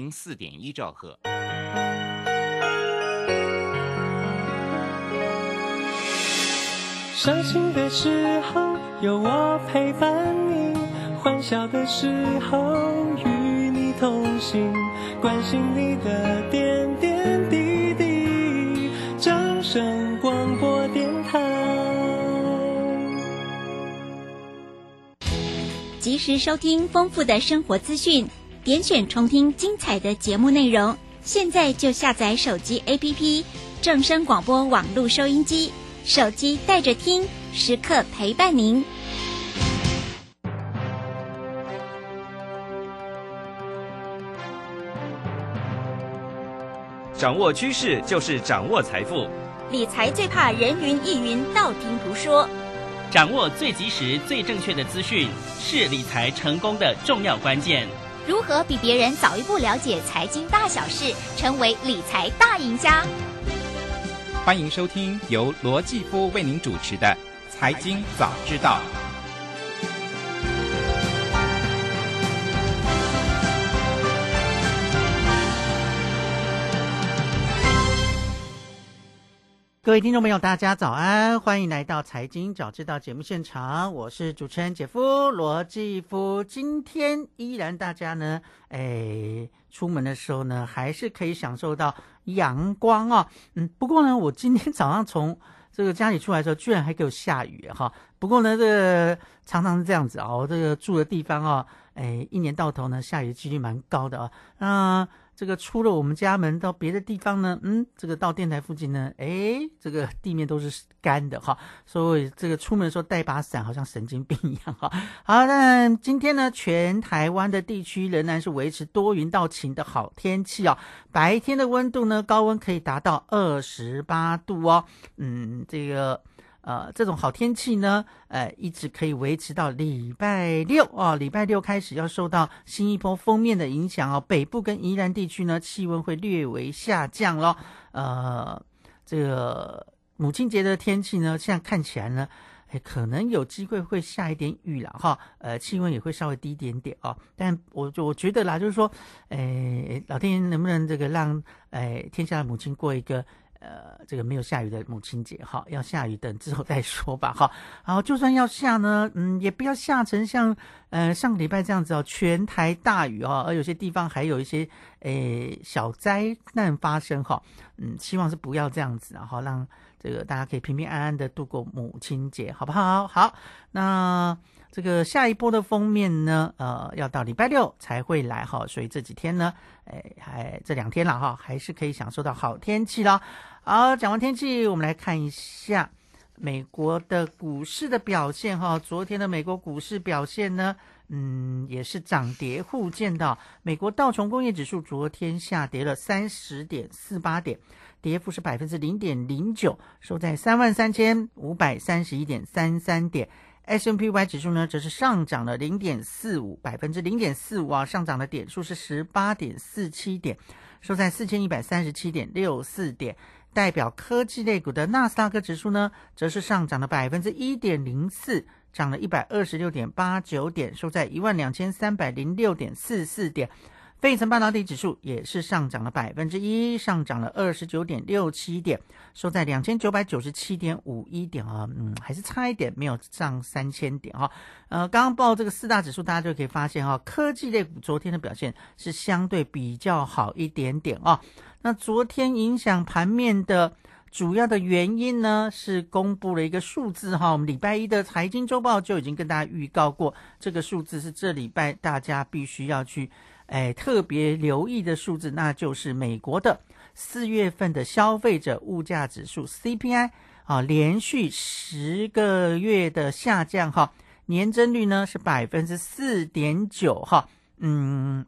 零四点一兆赫。伤心的时候有我陪伴你，欢笑的时候与你同行，关心你的点点滴滴。掌声广播电台，及时收听丰富的生活资讯，点选重听精彩的节目内容。现在就下载手机 APP 正声广播网络收音机。手机带着听，时刻陪伴您。掌握趋势就是掌握财富，理财最怕人云亦云、道听途说。掌握最及时、最正确的资讯，是理财成功的重要关键。如何比别人早一步了解财经大小事，成为理财大赢家？欢迎收听由罗继夫为您主持的《财经早知道》。各位听众朋友，大家早安，欢迎来到《财经早知道》节目现场，我是主持人姐夫罗继夫。今天依然大家呢，哎，出门的时候呢，还是可以享受到。阳光啊，嗯，不过呢，我今天早上从这个家里出来的时候，居然还给我下雨哈。不过呢，这个常常是这样子啊，我这个住的地方啊，哎，一年到头呢，下雨的几率蛮高的啊，那。这个出了我们家门到别的地方呢，嗯，这个到电台附近呢，哎，这个地面都是干的哈，所以这个出门的时候带把伞好像神经病一样哈。好，那今天呢，全台湾的地区仍然是维持多云到晴的好天气哦，白天的温度呢，高温可以达到二十八度哦，嗯，这个。呃，这种好天气呢，呃，一直可以维持到礼拜六哦。礼拜六开始要受到新一波封面的影响哦，北部跟宜兰地区呢，气温会略微下降咯。呃，这个母亲节的天气呢，现在看起来呢，可能有机会会下一点雨了哈。呃，气温也会稍微低一点点哦。但我我觉得啦，就是说，哎，老天爷能不能这个让哎天下的母亲过一个。呃，这个没有下雨的母亲节哈，要下雨等之后再说吧哈。然后就算要下呢，嗯，也不要下成像呃上个礼拜这样子哦，全台大雨哦，而有些地方还有一些诶小灾难发生哈。嗯，希望是不要这样子，然后让这个大家可以平平安安的度过母亲节，好不好？好，那。这个下一波的封面呢，呃，要到礼拜六才会来哈，所以这几天呢，哎，还这两天了哈，还是可以享受到好天气了。好，讲完天气，我们来看一下美国的股市的表现哈。昨天的美国股市表现呢，嗯，也是涨跌互见的。美国道琼工业指数昨天下跌了三十点四八点，跌幅是百分之零点零九，收在三万三千五百三十一点三三点。S M P Y 指数呢，则是上涨了零点四五百分之零点四五啊，上涨的点数是十八点四七点，收在四千一百三十七点六四点。代表科技类股的纳斯达克指数呢，则是上涨了百分之一点零四，涨了一百二十六点八九点，收在一万两千三百零六点四四点。费城半导体指数也是上涨了百分之一，上涨了二十九点六七点，收在两千九百九十七点五一点啊，嗯，还是差一点，没有上三千点哈。呃，刚刚报这个四大指数，大家就可以发现哈，科技类股昨天的表现是相对比较好一点点啊。那昨天影响盘面的主要的原因呢，是公布了一个数字哈，我们礼拜一的财经周报就已经跟大家预告过，这个数字是这礼拜大家必须要去。哎，特别留意的数字，那就是美国的四月份的消费者物价指数 CPI 啊，连续十个月的下降哈，年增率呢是百分之四点九哈，嗯，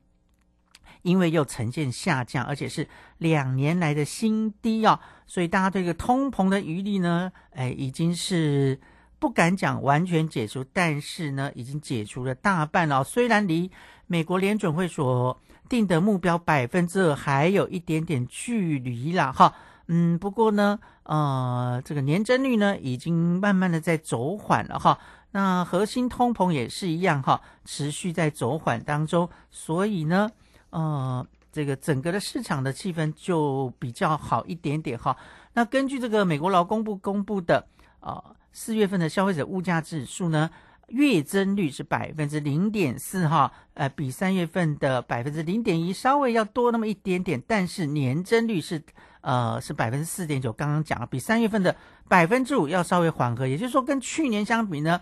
因为又呈现下降，而且是两年来的新低啊，所以大家对这个通膨的余力呢，哎，已经是不敢讲完全解除，但是呢，已经解除了大半了，虽然离。美国联准会所定的目标百分之二还有一点点距离了哈，嗯，不过呢，呃，这个年增率呢已经慢慢的在走缓了哈，那核心通膨也是一样哈，持续在走缓当中，所以呢，呃，这个整个的市场的气氛就比较好一点点哈。那根据这个美国劳工部公布的啊四月份的消费者物价指数呢，月增率是百分之零点四哈，呃，比三月份的百分之零点一稍微要多那么一点点，但是年增率是呃是百分之四点九，刚刚讲了，比三月份的百分之五要稍微缓和，也就是说跟去年相比呢。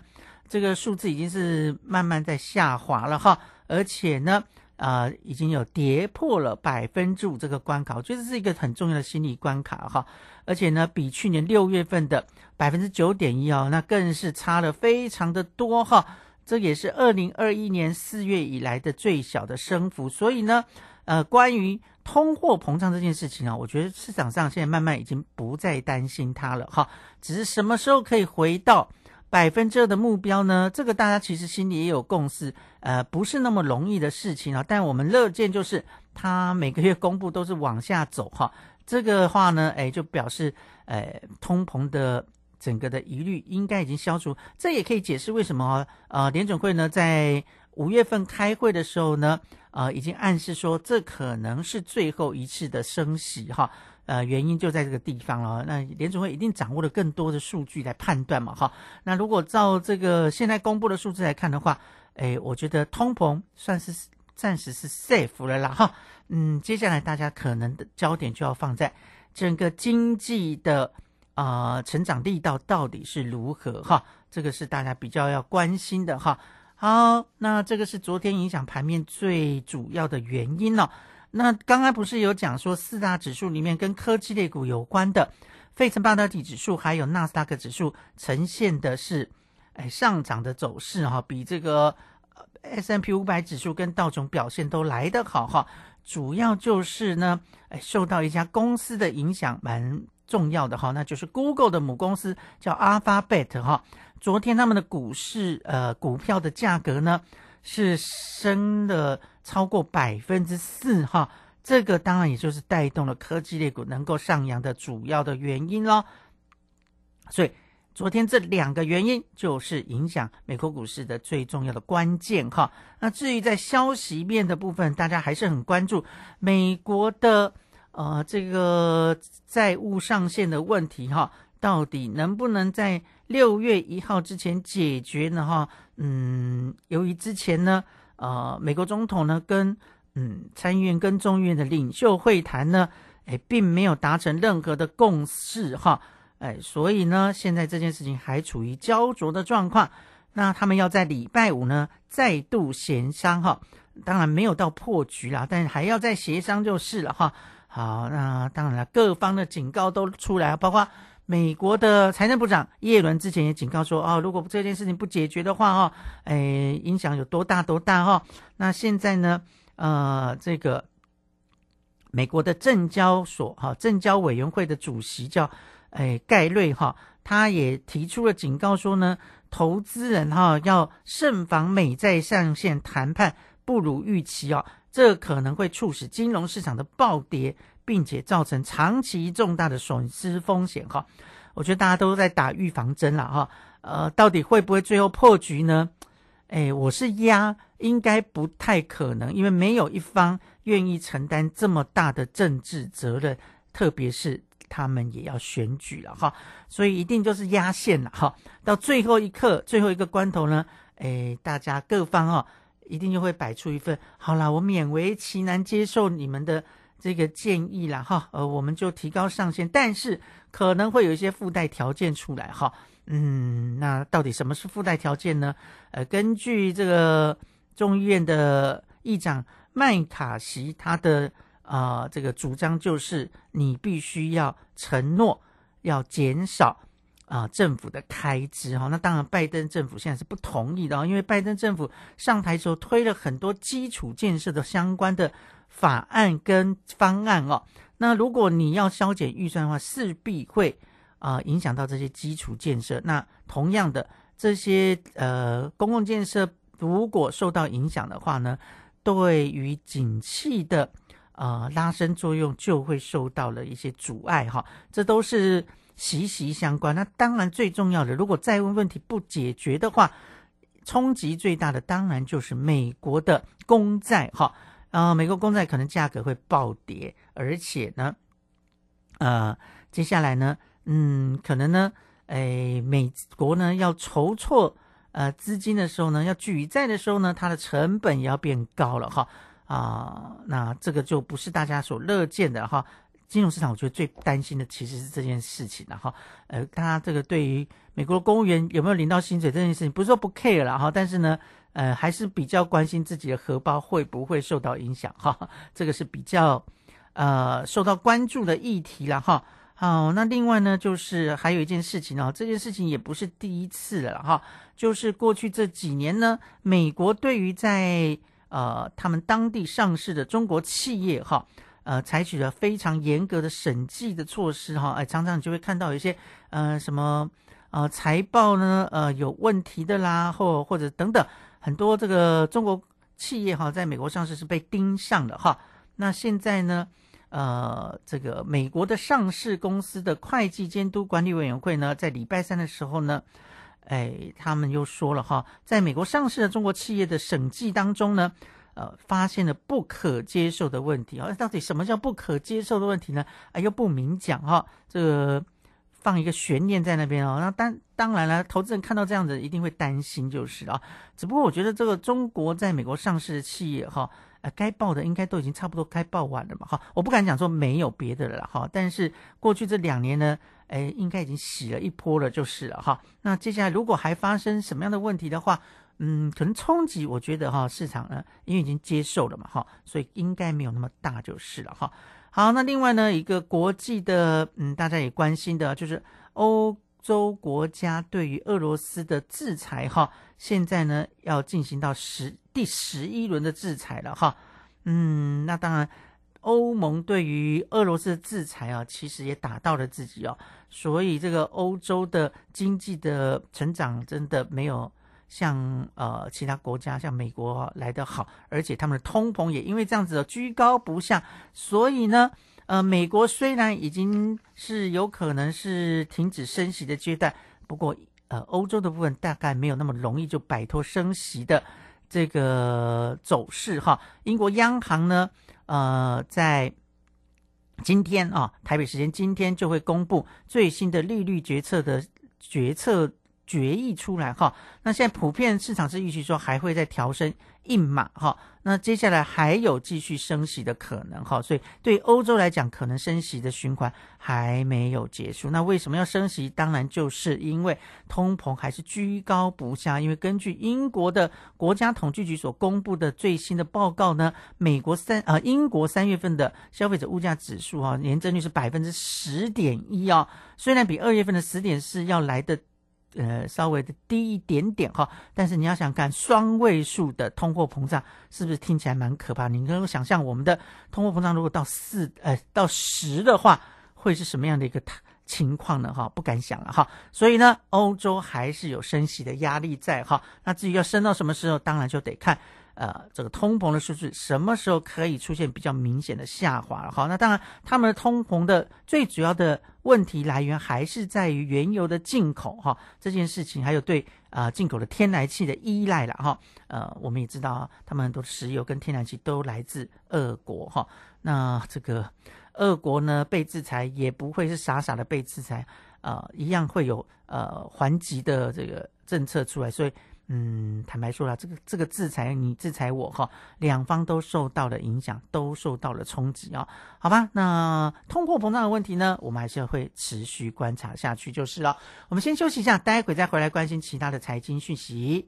这个数字已经是慢慢在下滑了哈，而且呢，啊，已经有跌破了百分之五这个关卡，我觉得是一个很重要的心理关卡哈。而且呢，比去年六月份的百分之九点一哦，那更是差了非常的多哈。这也是二零二一年四月以来的最小的升幅。所以呢，呃，关于通货膨胀这件事情啊，我觉得市场上现在慢慢已经不再担心它了哈，只是什么时候可以回到。百分之二的目标呢？这个大家其实心里也有共识，呃，不是那么容易的事情啊。但我们乐见就是它每个月公布都是往下走哈。这个话呢，哎，就表示呃通膨的整个的疑虑应该已经消除。这也可以解释为什么呃联准会呢在五月份开会的时候呢，呃已经暗示说这可能是最后一次的升息哈。呃，原因就在这个地方了。那联储会一定掌握了更多的数据来判断嘛，哈。那如果照这个现在公布的数字来看的话，哎，我觉得通膨算是暂时是 safe 了啦，哈。嗯，接下来大家可能的焦点就要放在整个经济的啊成长力道到底是如何，哈。这个是大家比较要关心的，哈。好，那这个是昨天影响盘面最主要的原因了。那刚刚不是有讲说四大指数里面跟科技类股有关的，费城半导体指数还有纳斯达克指数呈现的是，哎上涨的走势哈，比这个 S M P 五百指数跟道琼表现都来得好哈。主要就是呢，哎受到一家公司的影响蛮重要的哈，那就是 Google 的母公司叫 Alphabet 哈。昨天他们的股市呃股票的价格呢是升了。超过百分之四哈，这个当然也就是带动了科技类股能够上扬的主要的原因喽。所以昨天这两个原因就是影响美国股市的最重要的关键哈。那至于在消息面的部分，大家还是很关注美国的呃这个债务上限的问题哈，到底能不能在六月一号之前解决呢哈？嗯，由于之前呢。呃，美国总统呢跟嗯参议院跟众议院的领袖会谈呢，哎，并没有达成任何的共识哈，哎，所以呢，现在这件事情还处于焦灼的状况。那他们要在礼拜五呢再度协商哈，当然没有到破局啦，但还要再协商就是了哈。好，那当然了，各方的警告都出来，包括。美国的财政部长耶伦之前也警告说，哦，如果这件事情不解决的话，哈，哎，影响有多大多大，哈。那现在呢，呃，这个美国的证交所，哈，证交委员会的主席叫，哎，盖瑞，哈，他也提出了警告说呢，投资人，哈，要慎防美债上限谈判不如预期，哦，这可能会促使金融市场的暴跌。并且造成长期重大的损失风险哈，我觉得大家都在打预防针了哈，呃，到底会不会最后破局呢？哎，我是压，应该不太可能，因为没有一方愿意承担这么大的政治责任，特别是他们也要选举了哈，所以一定就是压线了哈，到最后一刻、最后一个关头呢，哎，大家各方哦，一定就会摆出一份好啦，我勉为其难接受你们的。这个建议了哈，呃，我们就提高上限，但是可能会有一些附带条件出来哈，嗯，那到底什么是附带条件呢？呃，根据这个众议院的议长麦卡锡他的啊这个主张，就是你必须要承诺要减少啊政府的开支哈。那当然，拜登政府现在是不同意的，因为拜登政府上台时候推了很多基础建设的相关的。法案跟方案哦，那如果你要削减预算的话，势必会啊影响到这些基础建设。那同样的，这些呃公共建设如果受到影响的话呢，对于景气的呃拉伸作用就会受到了一些阻碍哈。这都是息息相关。那当然最重要的，如果债务问题不解决的话，冲击最大的当然就是美国的公债哈。呃，美国公债可能价格会暴跌，而且呢，呃，接下来呢，嗯，可能呢，哎，美国呢要筹措呃资金的时候呢，要举债的时候呢，它的成本也要变高了哈啊，那这个就不是大家所乐见的哈。金融市场，我觉得最担心的其实是这件事情了哈。呃，大家这个对于美国公务员有没有领到薪水这件事情，不是说不 care 了哈，但是呢，呃，还是比较关心自己的荷包会不会受到影响哈。这个是比较呃受到关注的议题了哈。好，那另外呢，就是还有一件事情哦，这件事情也不是第一次了哈，就是过去这几年呢，美国对于在呃他们当地上市的中国企业哈。呃，采取了非常严格的审计的措施，哈，哎，常常你就会看到有一些，呃，什么，呃，财报呢，呃，有问题的啦，或或者等等，很多这个中国企业哈，在美国上市是被盯上的哈。那现在呢，呃，这个美国的上市公司的会计监督管理委员会呢，在礼拜三的时候呢，哎，他们又说了哈，在美国上市的中国企业的审计当中呢。呃，发现了不可接受的问题啊！到底什么叫不可接受的问题呢？啊，又不明讲哈，这个放一个悬念在那边哦。那当当然了，投资人看到这样子一定会担心，就是啊。只不过我觉得这个中国在美国上市的企业哈，呃，该报的应该都已经差不多该报完了嘛哈。我不敢讲说没有别的了哈，但是过去这两年呢，哎，应该已经洗了一波了，就是了哈。那接下来如果还发生什么样的问题的话，嗯，可能冲击，我觉得哈，市场呢，因为已经接受了嘛，哈，所以应该没有那么大就是了，哈。好，那另外呢，一个国际的，嗯，大家也关心的，就是欧洲国家对于俄罗斯的制裁，哈，现在呢要进行到十第十一轮的制裁了，哈。嗯，那当然，欧盟对于俄罗斯的制裁啊，其实也打到了自己哦，所以这个欧洲的经济的成长真的没有。像呃其他国家像美国来得好，而且他们的通膨也因为这样子的居高不下，所以呢，呃，美国虽然已经是有可能是停止升息的阶段，不过呃，欧洲的部分大概没有那么容易就摆脱升息的这个走势哈。英国央行呢，呃，在今天啊，台北时间今天就会公布最新的利率决策的决策。决议出来哈，那现在普遍市场是预期说还会再调升一码哈，那接下来还有继续升息的可能哈，所以对欧洲来讲，可能升息的循环还没有结束。那为什么要升息？当然就是因为通膨还是居高不下。因为根据英国的国家统计局所公布的最新的报告呢，美国三呃英国三月份的消费者物价指数哈，年增率是百分之十点一哦，虽然比二月份的十点四要来的。呃，稍微的低一点点哈，但是你要想看双位数的通货膨胀，是不是听起来蛮可怕？你能够想象我们的通货膨胀如果到四呃到十的话，会是什么样的一个 情况呢？哈，不敢想了哈。所以呢，欧洲还是有升息的压力在哈。那至于要升到什么时候，当然就得看。呃，这个通膨的数据什么时候可以出现比较明显的下滑了？好，那当然，他们的通膨的最主要的问题来源还是在于原油的进口哈，这件事情还有对啊进口的天然气的依赖了哈。呃，我们也知道，他们很多石油跟天然气都来自俄国哈。那这个俄国呢被制裁也不会是傻傻的被制裁，呃，一样会有呃还击的这个政策出来，所以。嗯，坦白说了，这个这个制裁你制裁我哈，两方都受到了影响，都受到了冲击啊。好吧，那通货膨胀的问题呢，我们还是会持续观察下去就是了。我们先休息一下，待会再回来关心其他的财经讯息。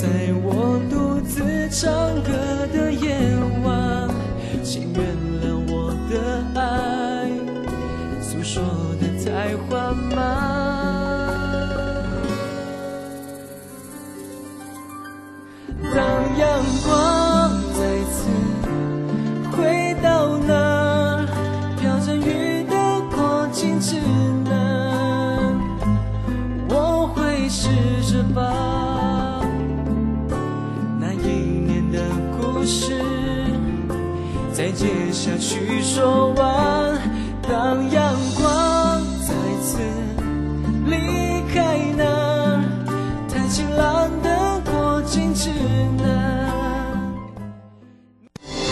在我独自唱歌。下去说完，当阳光再次离开那太晴朗的过境之南。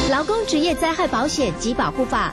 劳工职业灾害保险及保护法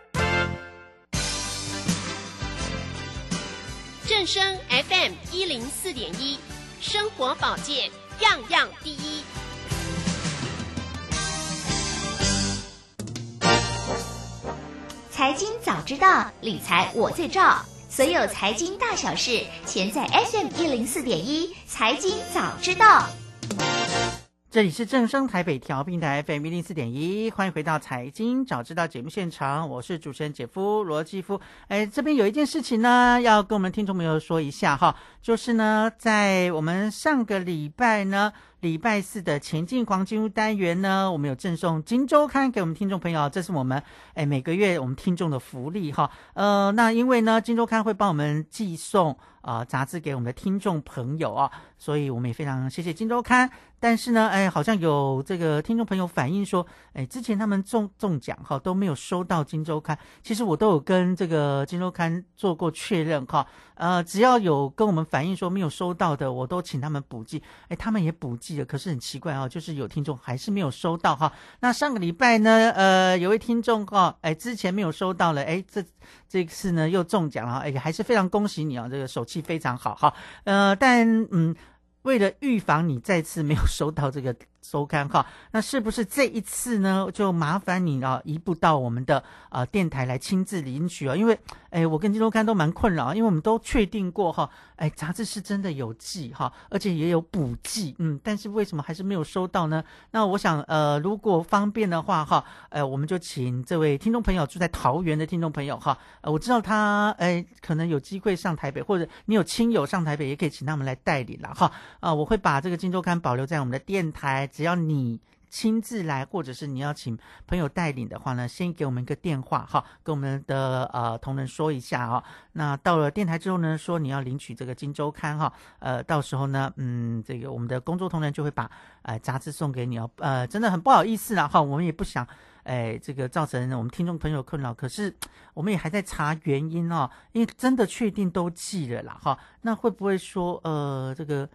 正声 FM 一零四点一，生活保健样样第一。财经早知道，理财我最照。所有财经大小事，全在 FM 一零四点一。财经早知道。这里是正声台北调频台 FM 一零四点一，欢迎回到财经早知道节目现场，我是主持人姐夫罗继夫。哎，这边有一件事情呢，要跟我们听众朋友说一下哈，就是呢，在我们上个礼拜呢。礼拜四的前进黄金屋单元呢，我们有赠送《金周刊》给我们听众朋友，这是我们哎每个月我们听众的福利哈。呃，那因为呢，《金周刊》会帮我们寄送啊杂志给我们的听众朋友啊，所以我们也非常谢谢《金周刊》。但是呢，哎，好像有这个听众朋友反映说，哎，之前他们中中奖哈都没有收到《金周刊》，其实我都有跟这个《金周刊》做过确认哈。呃，只要有跟我们反映说没有收到的，我都请他们补寄。哎，他们也补寄了，可是很奇怪啊，就是有听众还是没有收到哈。那上个礼拜呢，呃，有位听众哈，哎，之前没有收到了，哎，这这次呢又中奖了，哎，还是非常恭喜你啊，这个手气非常好哈。呃，但嗯，为了预防你再次没有收到这个。收看哈，那是不是这一次呢？就麻烦你啊，移步到我们的啊电台来亲自领取啊。因为哎，我跟金周刊都蛮困扰，因为我们都确定过哈，哎，杂志是真的有寄哈，而且也有补寄，嗯，但是为什么还是没有收到呢？那我想呃，如果方便的话哈，呃，我们就请这位听众朋友住在桃园的听众朋友哈，我知道他哎可能有机会上台北，或者你有亲友上台北，也可以请他们来代理了哈。啊，我会把这个金周刊保留在我们的电台。只要你亲自来，或者是你要请朋友带领的话呢，先给我们一个电话哈，跟我们的呃同仁说一下哈。那到了电台之后呢，说你要领取这个《金周刊》哈，呃，到时候呢，嗯，这个我们的工作同仁就会把呃杂志送给你哦。呃，真的很不好意思啦哈，我们也不想哎这个造成我们听众朋友困扰，可是我们也还在查原因哦，因为真的确定都寄了啦哈，那会不会说呃这个？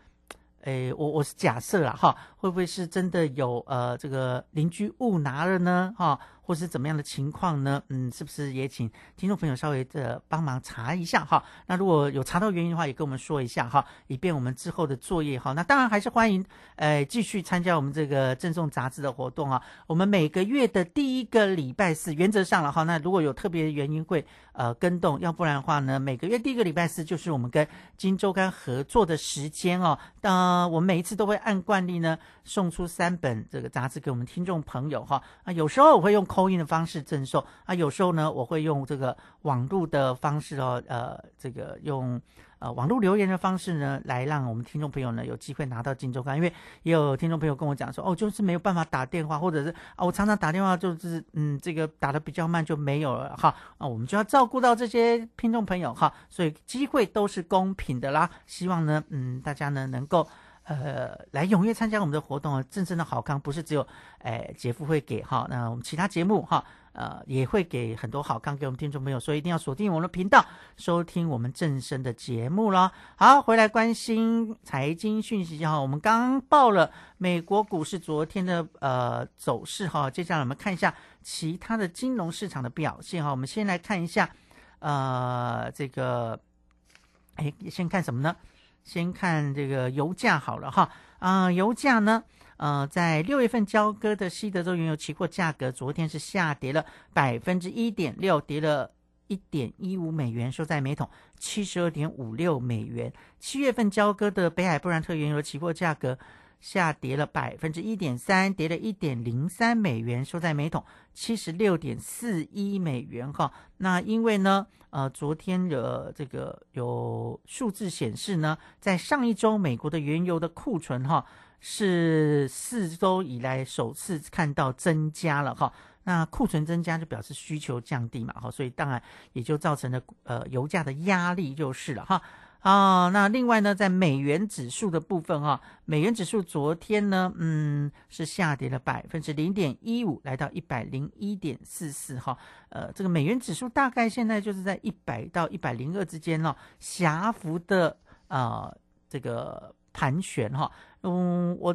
诶，我我是假设了，哈，会不会是真的有呃这个邻居误拿了呢，哈？或是怎么样的情况呢？嗯，是不是也请听众朋友稍微的帮忙查一下哈？那如果有查到原因的话，也跟我们说一下哈，以便我们之后的作业哈。那当然还是欢迎，呃，继续参加我们这个赠送杂志的活动啊。我们每个月的第一个礼拜四，原则上了哈。那如果有特别原因会呃跟动，要不然的话呢，每个月第一个礼拜四就是我们跟金周刊合作的时间哦。当我们每一次都会按惯例呢送出三本这个杂志给我们听众朋友哈。啊，有时候我会用。扣印的方式赠送啊，有时候呢，我会用这个网络的方式哦，呃，这个用呃网络留言的方式呢，来让我们听众朋友呢有机会拿到金周刊。因为也有听众朋友跟我讲说，哦，就是没有办法打电话，或者是啊，我常常打电话就是嗯，这个打的比较慢就没有了哈。啊，我们就要照顾到这些听众朋友哈，所以机会都是公平的啦。希望呢，嗯，大家呢能够。呃，来踊跃参加我们的活动啊！真正的好康不是只有，哎，姐夫会给哈，那我们其他节目哈，呃，也会给很多好康给我们听众朋友，所以一定要锁定我们的频道，收听我们正声的节目咯。好，回来关心财经讯息哈，我们刚报了美国股市昨天的呃走势哈，接下来我们看一下其他的金融市场的表现哈。我们先来看一下，呃，这个，哎，先看什么呢？先看这个油价好了哈，啊，油价呢，呃，在六月份交割的西德州原油期货价格，昨天是下跌了百分之一点六，跌了一点一五美元，收在每桶七十二点五六美元。七月份交割的北海布兰特原油期货价格。下跌了百分之一点三，跌了一点零三美元，收在每桶七十六点四一美元哈。那因为呢，呃，昨天的这个有数字显示呢，在上一周美国的原油的库存哈是四周以来首次看到增加了哈。那库存增加就表示需求降低嘛哈，所以当然也就造成了呃油价的压力就是了哈。啊，那另外呢，在美元指数的部分哈，美元指数昨天呢，嗯，是下跌了百分之零点一五，来到一百零一点四四哈。呃，这个美元指数大概现在就是在一百到一百零二之间哦，狭幅的啊这个盘旋哈。嗯，我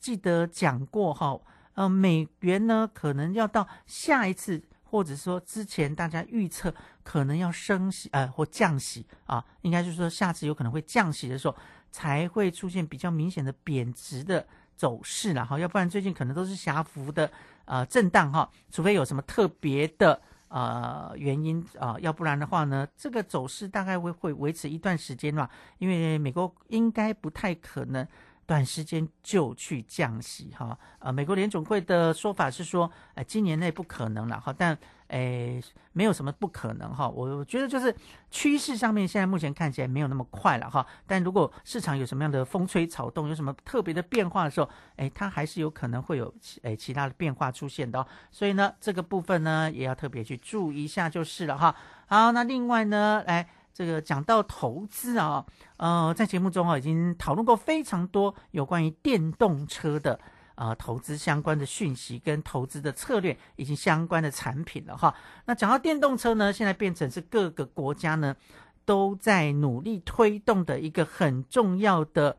记得讲过哈，呃，美元呢可能要到下一次。或者说之前大家预测可能要升息，呃，或降息啊，应该就是说下次有可能会降息的时候，才会出现比较明显的贬值的走势了哈，要不然最近可能都是狭幅的呃震荡哈，除非有什么特别的呃原因啊，要不然的话呢，这个走势大概会会维持一段时间嘛，因为美国应该不太可能。短时间就去降息哈。呃，美国联总会的说法是说，呃，今年内不可能了哈，但诶，没有什么不可能哈。我我觉得就是趋势上面现在目前看起来没有那么快了哈。但如果市场有什么样的风吹草动，有什么特别的变化的时候，诶，它还是有可能会有诶其他的变化出现的。所以呢，这个部分呢也要特别去注意一下就是了哈。好，那另外呢，来。这个讲到投资啊，呃，在节目中啊已经讨论过非常多有关于电动车的啊投资相关的讯息跟投资的策略以及相关的产品了哈。那讲到电动车呢，现在变成是各个国家呢都在努力推动的一个很重要的。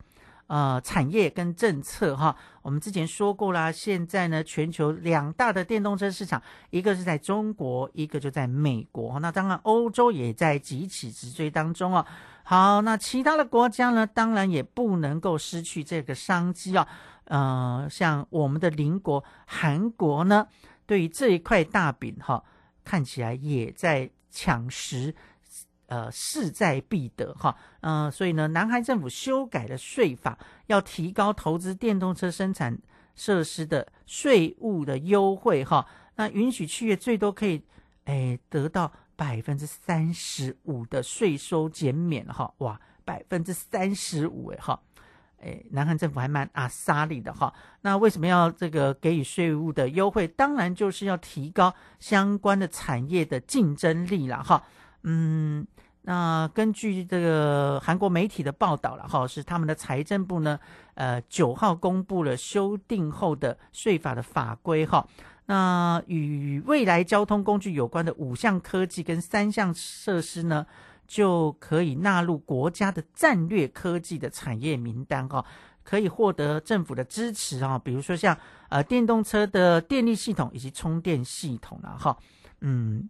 呃，产业跟政策哈，我们之前说过啦。现在呢，全球两大的电动车市场，一个是在中国，一个就在美国。那当然，欧洲也在急起直追当中啊。好，那其他的国家呢，当然也不能够失去这个商机啊。呃，像我们的邻国韩国呢，对于这一块大饼哈，看起来也在抢食。呃，势在必得哈，嗯，所以呢，南韩政府修改了税法，要提高投资电动车生产设施的税务的优惠哈，那允许企业最多可以，哎，得到百分之三十五的税收减免哈，哇，百分之三十五哎哈，哎，南韩政府还蛮阿萨利的哈，那为什么要这个给予税务的优惠？当然就是要提高相关的产业的竞争力了哈，嗯。那根据这个韩国媒体的报道了哈，是他们的财政部呢，呃，九号公布了修订后的税法的法规哈。那与未来交通工具有关的五项科技跟三项设施呢，就可以纳入国家的战略科技的产业名单哈，可以获得政府的支持啊。比如说像呃电动车的电力系统以及充电系统了哈，嗯。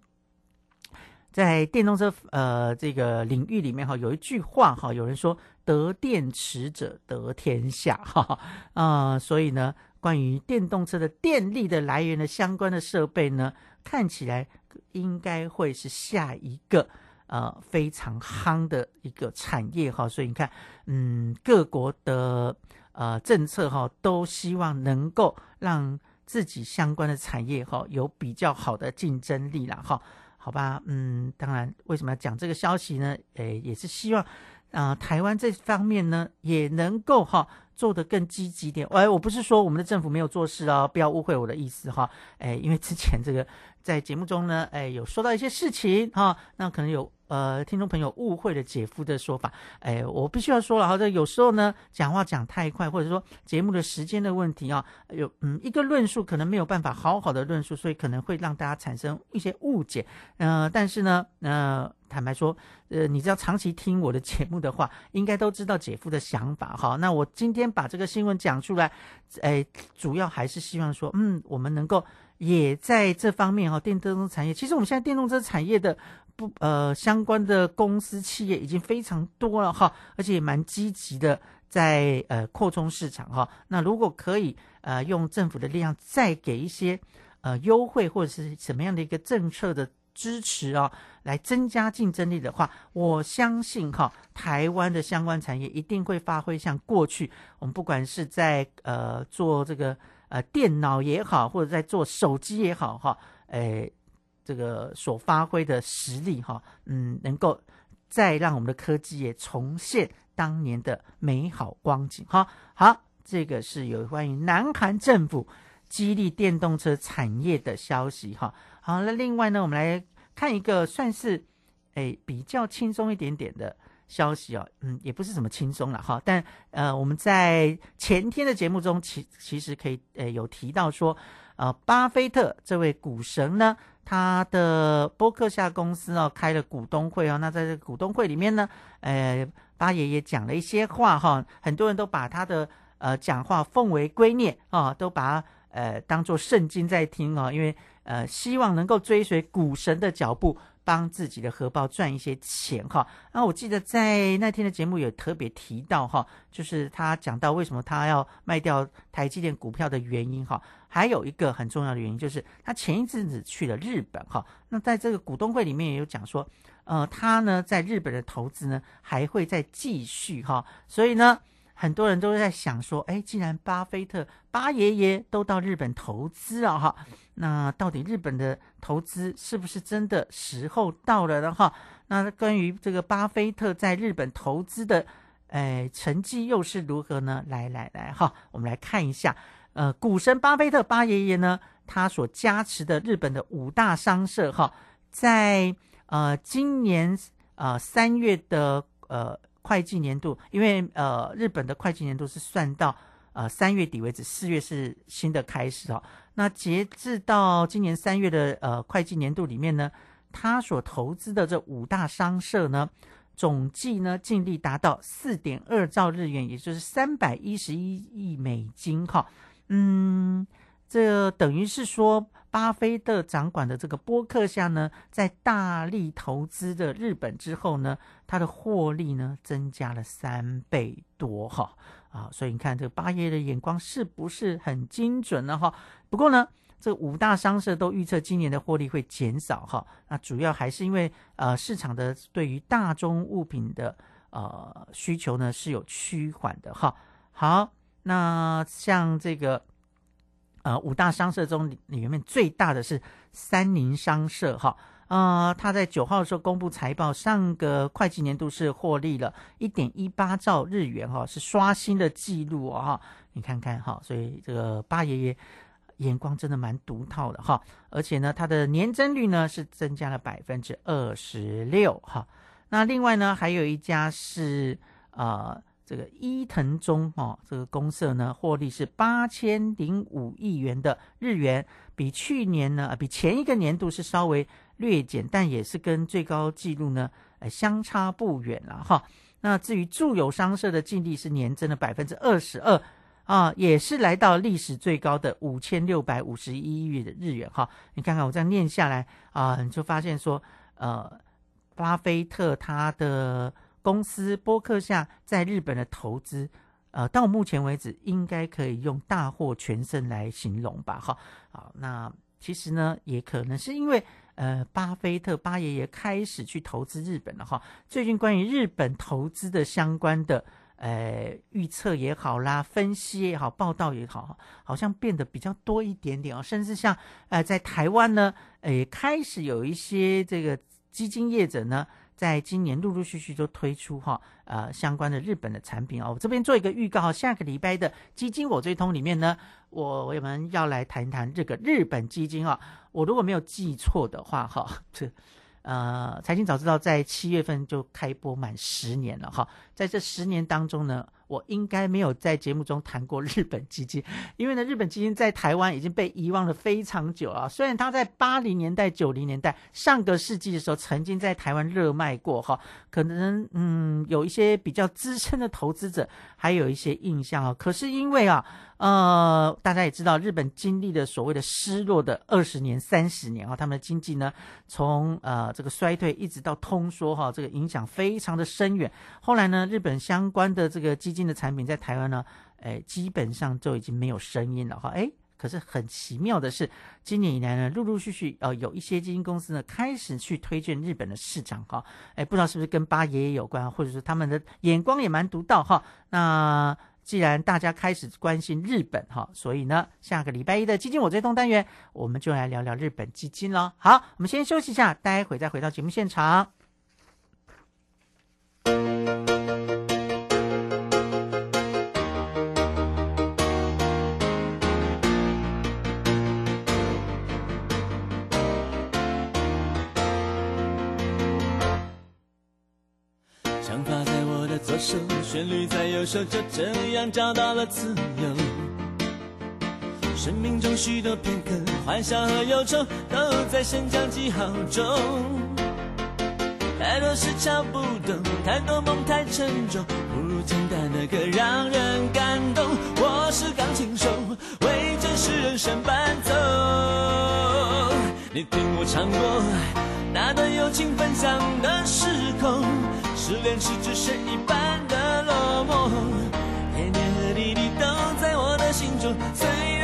在电动车呃这个领域里面哈，有一句话哈，有人说得电池者得天下哈啊，所以呢，关于电动车的电力的来源的相关的设备呢，看起来应该会是下一个呃非常夯的一个产业哈，所以你看，嗯，各国的呃政策哈，都希望能够让自己相关的产业哈有比较好的竞争力了哈。好吧，嗯，当然，为什么要讲这个消息呢？诶，也是希望，啊，台湾这方面呢，也能够哈做得更积极点。哎，我不是说我们的政府没有做事哦，不要误会我的意思哈。诶，因为之前这个在节目中呢，诶，有说到一些事情哈，那可能有。呃，听众朋友误会了姐夫的说法，哎，我必须要说了哈，这有时候呢，讲话讲太快，或者说节目的时间的问题啊，有嗯，一个论述可能没有办法好好的论述，所以可能会让大家产生一些误解。呃，但是呢，呃，坦白说，呃，你只要长期听我的节目的话，应该都知道姐夫的想法哈。那我今天把这个新闻讲出来，哎，主要还是希望说，嗯，我们能够也在这方面哈，电动车产业，其实我们现在电动车产业的。不，呃，相关的公司企业已经非常多了哈，而且也蛮积极的在呃扩充市场哈。那如果可以呃用政府的力量再给一些呃优惠或者是什么样的一个政策的支持啊，来增加竞争力的话，我相信哈，台湾的相关产业一定会发挥像过去我们不管是在呃做这个呃电脑也好，或者在做手机也好哈，诶。这个所发挥的实力哈，嗯，能够再让我们的科技业重现当年的美好光景哈。好，这个是有关于南韩政府激励电动车产业的消息哈。好，那另外呢，我们来看一个算是诶比较轻松一点点的消息哦，嗯，也不是什么轻松了哈，但呃，我们在前天的节目中，其其实可以诶有提到说，呃，巴菲特这位股神呢。他的波克夏公司哦开了股东会哦，那在这个股东会里面呢，呃，八爷爷讲了一些话哈，很多人都把他的呃讲话奉为圭臬啊，都把呃当做圣经在听哦，因为呃希望能够追随股神的脚步。帮自己的荷包赚一些钱哈，那我记得在那天的节目有特别提到哈，就是他讲到为什么他要卖掉台积电股票的原因哈，还有一个很重要的原因就是他前一阵子去了日本哈，那在这个股东会里面也有讲说，呃，他呢在日本的投资呢还会再继续哈，所以呢，很多人都在想说，哎，既然巴菲特巴爷爷都到日本投资了哈，那到底日本的投资是不是真的时候到了呢？哈，那关于这个巴菲特在日本投资的，哎，成绩又是如何呢？来来来，哈，我们来看一下，呃，股神巴菲特巴爷爷呢，他所加持的日本的五大商社哈，在呃今年呃三月的呃。会计年度，因为呃，日本的会计年度是算到呃三月底为止，四月是新的开始哦。那截至到今年三月的呃会计年度里面呢，他所投资的这五大商社呢，总计呢净利达到四点二兆日元，也就是三百一十一亿美金哈。嗯，这等于是说。巴菲特掌管的这个波克夏呢，在大力投资的日本之后呢，它的获利呢增加了三倍多哈啊，所以你看这个巴耶的眼光是不是很精准呢哈？不过呢，这五大商社都预测今年的获利会减少哈，那主要还是因为呃市场的对于大宗物品的呃需求呢是有趋缓的哈。好，那像这个。呃，五大商社中里面最大的是三菱商社哈，呃，他在九号的时候公布财报，上个会计年度是获利了一点一八兆日元哈，是刷新的记录哦哈，你看看哈，所以这个八爷爷眼光真的蛮独套的哈，而且呢，它的年增率呢是增加了百分之二十六哈，那另外呢，还有一家是呃。这个伊藤忠哦，这个公社呢，获利是八千零五亿元的日元，比去年呢，比前一个年度是稍微略减，但也是跟最高纪录呢，呃，相差不远了哈。那至于住友商社的净利是年增了百分之二十二啊，也是来到历史最高的五千六百五十一亿的日元哈。你看看我这样念下来啊，你就发现说，呃，巴菲特他的。公司波克夏在日本的投资，呃，到目前为止应该可以用大获全胜来形容吧？哈，好，那其实呢，也可能是因为呃，巴菲特巴爷爷开始去投资日本了哈。最近关于日本投资的相关的呃预测也好啦，分析也好，报道也好，好像变得比较多一点点哦。甚至像呃，在台湾呢，诶，开始有一些这个基金业者呢。在今年陆陆续续都推出哈呃相关的日本的产品啊，我这边做一个预告，下个礼拜的基金我最通里面呢，我我们要来谈一谈这个日本基金啊，我如果没有记错的话哈，这呃财经早知道在七月份就开播满十年了哈，在这十年当中呢。我应该没有在节目中谈过日本基金，因为呢，日本基金在台湾已经被遗忘了非常久啊。虽然它在八零年代、九零年代上个世纪的时候曾经在台湾热卖过哈，可能嗯有一些比较资深的投资者还有一些印象啊。可是因为啊。呃，大家也知道，日本经历了所谓的失落的二十年、三十年啊，他们的经济呢，从呃这个衰退一直到通缩哈，这个影响非常的深远。后来呢，日本相关的这个基金的产品在台湾呢，哎，基本上就已经没有声音了哈。哎，可是很奇妙的是，今年以来呢，陆陆续续呃有一些基金公司呢，开始去推荐日本的市场哈。哎，不知道是不是跟八爷爷有关，或者是他们的眼光也蛮独到哈。那。既然大家开始关心日本哈，所以呢，下个礼拜一的基金我追踪单元，我们就来聊聊日本基金喽。好，我们先休息一下，待会再回到节目现场。旋律在右手，就这样找到了自由。生命中许多片刻，欢笑和忧愁，都在升降记号中。太多事敲不动，太多梦太沉重，不如简单的歌让人感动。我是钢琴手，为真实人生伴奏。你听我唱过那段友情分享的时空，失恋时只剩一半。梦，天天和地地都在我的心中。虽然。